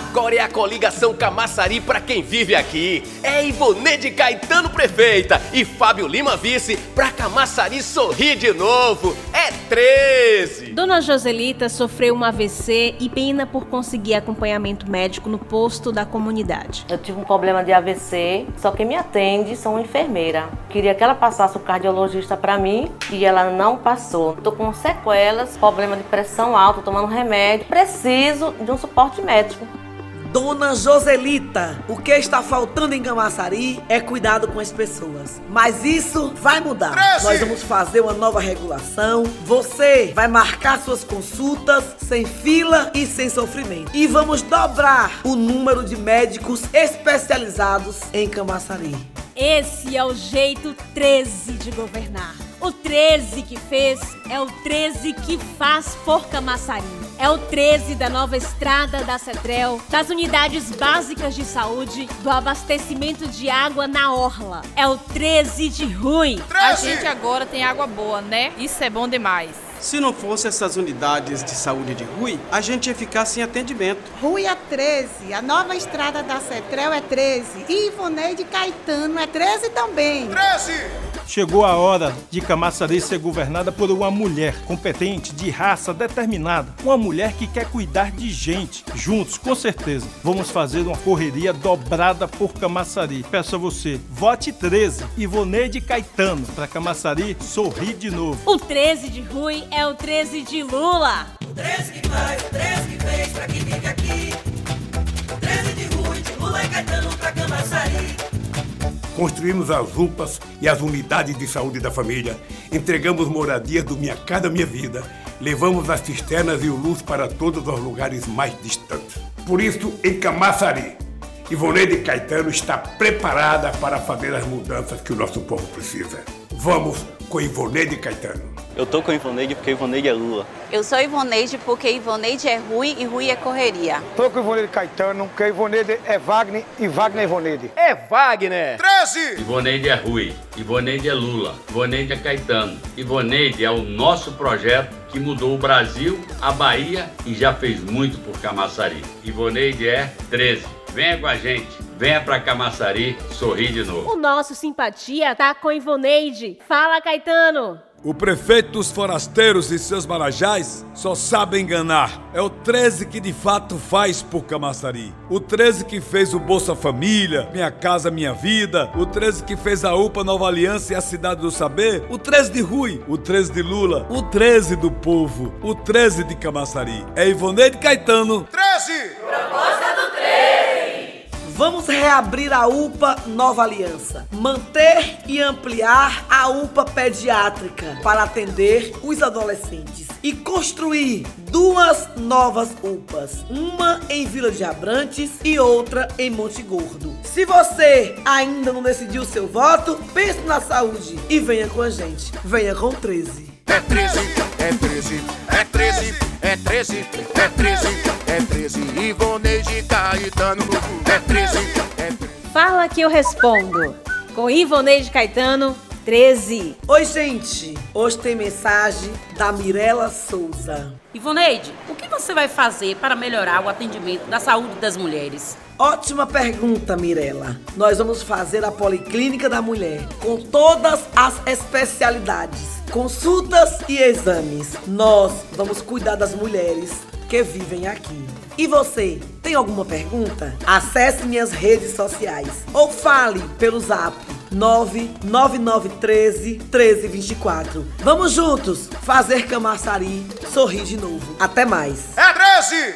Agora é a coligação Camaçari pra quem vive aqui. É Ivoneide Caetano prefeita e Fábio Lima vice pra Camaçari sorrir de novo. É 13. Dona Joselita sofreu um AVC e pena por conseguir acompanhamento médico no posto da comunidade. Eu tive um problema de AVC, só que me atende são uma enfermeira. Queria que ela passasse o cardiologista para mim e ela não passou. Tô com sequelas, problema de pressão alta, tomando remédio. Preciso de um suporte médico. Dona Joselita, o que está faltando em Camaçari é cuidado com as pessoas. Mas isso vai mudar. Nós vamos fazer uma nova regulação. Você vai marcar suas consultas sem fila e sem sofrimento. E vamos dobrar o número de médicos especializados em Camaçari. Esse é o jeito 13 de governar. O 13 que fez é o 13 que faz por Camaçari. É o 13 da nova estrada da Cetrel, das unidades básicas de saúde, do abastecimento de água na orla. É o 13 de Rui. A gente agora tem água boa, né? Isso é bom demais. Se não fosse essas unidades de saúde de Rui, a gente ia ficar sem atendimento. Rui é 13, a nova estrada da Cetrel é 13 e Ivoneide Caetano é 13 também. 13! Chegou a hora de Camaçari ser governada por uma mulher competente, de raça determinada. Uma mulher que quer cuidar de gente. Juntos, com certeza, vamos fazer uma correria dobrada por Camaçari. Peço a você, vote 13, Ivoneide Caetano, para Camaçari sorrir de novo. O 13 de Rui é o 13 de Lula. O 13 que faz, o 13 que Construímos as UPAs e as unidades de saúde da família, entregamos moradias do Minha Casa Minha Vida, levamos as cisternas e o luz para todos os lugares mais distantes. Por isso, em Camaçari, Ivoneide Caetano está preparada para fazer as mudanças que o nosso povo precisa. Vamos com Ivoneide Caetano. Eu tô com Ivoneide porque Ivoneide é Lula. Eu sou Ivoneide porque Ivoneide é Rui e Rui é correria. Tô com Ivoneide Caetano porque Ivoneide é Wagner e Wagner é Ivoneide. É Wagner! 13! Ivoneide é Rui, Ivoneide é Lula, Ivoneide é Caetano. Ivoneide é o nosso projeto que mudou o Brasil, a Bahia e já fez muito por Camaçari. Ivoneide é 13. Venha com a gente, venha pra Camaçari sorrir de novo. O nosso simpatia tá com Ivoneide. Fala, Caetano! O prefeito dos forasteiros e seus marajás só sabe enganar. É o 13 que de fato faz por Camaçari. O 13 que fez o Bolsa Família, Minha Casa Minha Vida. O 13 que fez a UPA Nova Aliança e a Cidade do Saber. O 13 de Rui. O 13 de Lula. O 13 do povo. O 13 de Camaçari. É Ivoneide Caetano. 13! Proposta do 13! Vamos reabrir a UPA Nova Aliança, manter e ampliar a UPA pediátrica para atender os adolescentes e construir duas novas UPAs, uma em Vila de Abrantes e outra em Monte Gordo. Se você ainda não decidiu seu voto, pense na saúde e venha com a gente. Venha com 13. É 13, é 13, é 13, é 13, é 13, é 13. Ivoneide Caetano, é 13, é 13. Fala que eu respondo. Com Ivoneide Caetano, 13. Oi, gente. Hoje tem mensagem da Mirella Souza. Ivoneide, o que você vai fazer para melhorar o atendimento da saúde das mulheres? Ótima pergunta, Mirella. Nós vamos fazer a Policlínica da Mulher com todas as especialidades, consultas e exames. Nós vamos cuidar das mulheres que vivem aqui. E você, tem alguma pergunta? Acesse minhas redes sociais ou fale pelo zap 99913 1324. Vamos juntos fazer Camaçari sorrir de novo. Até mais. É 13!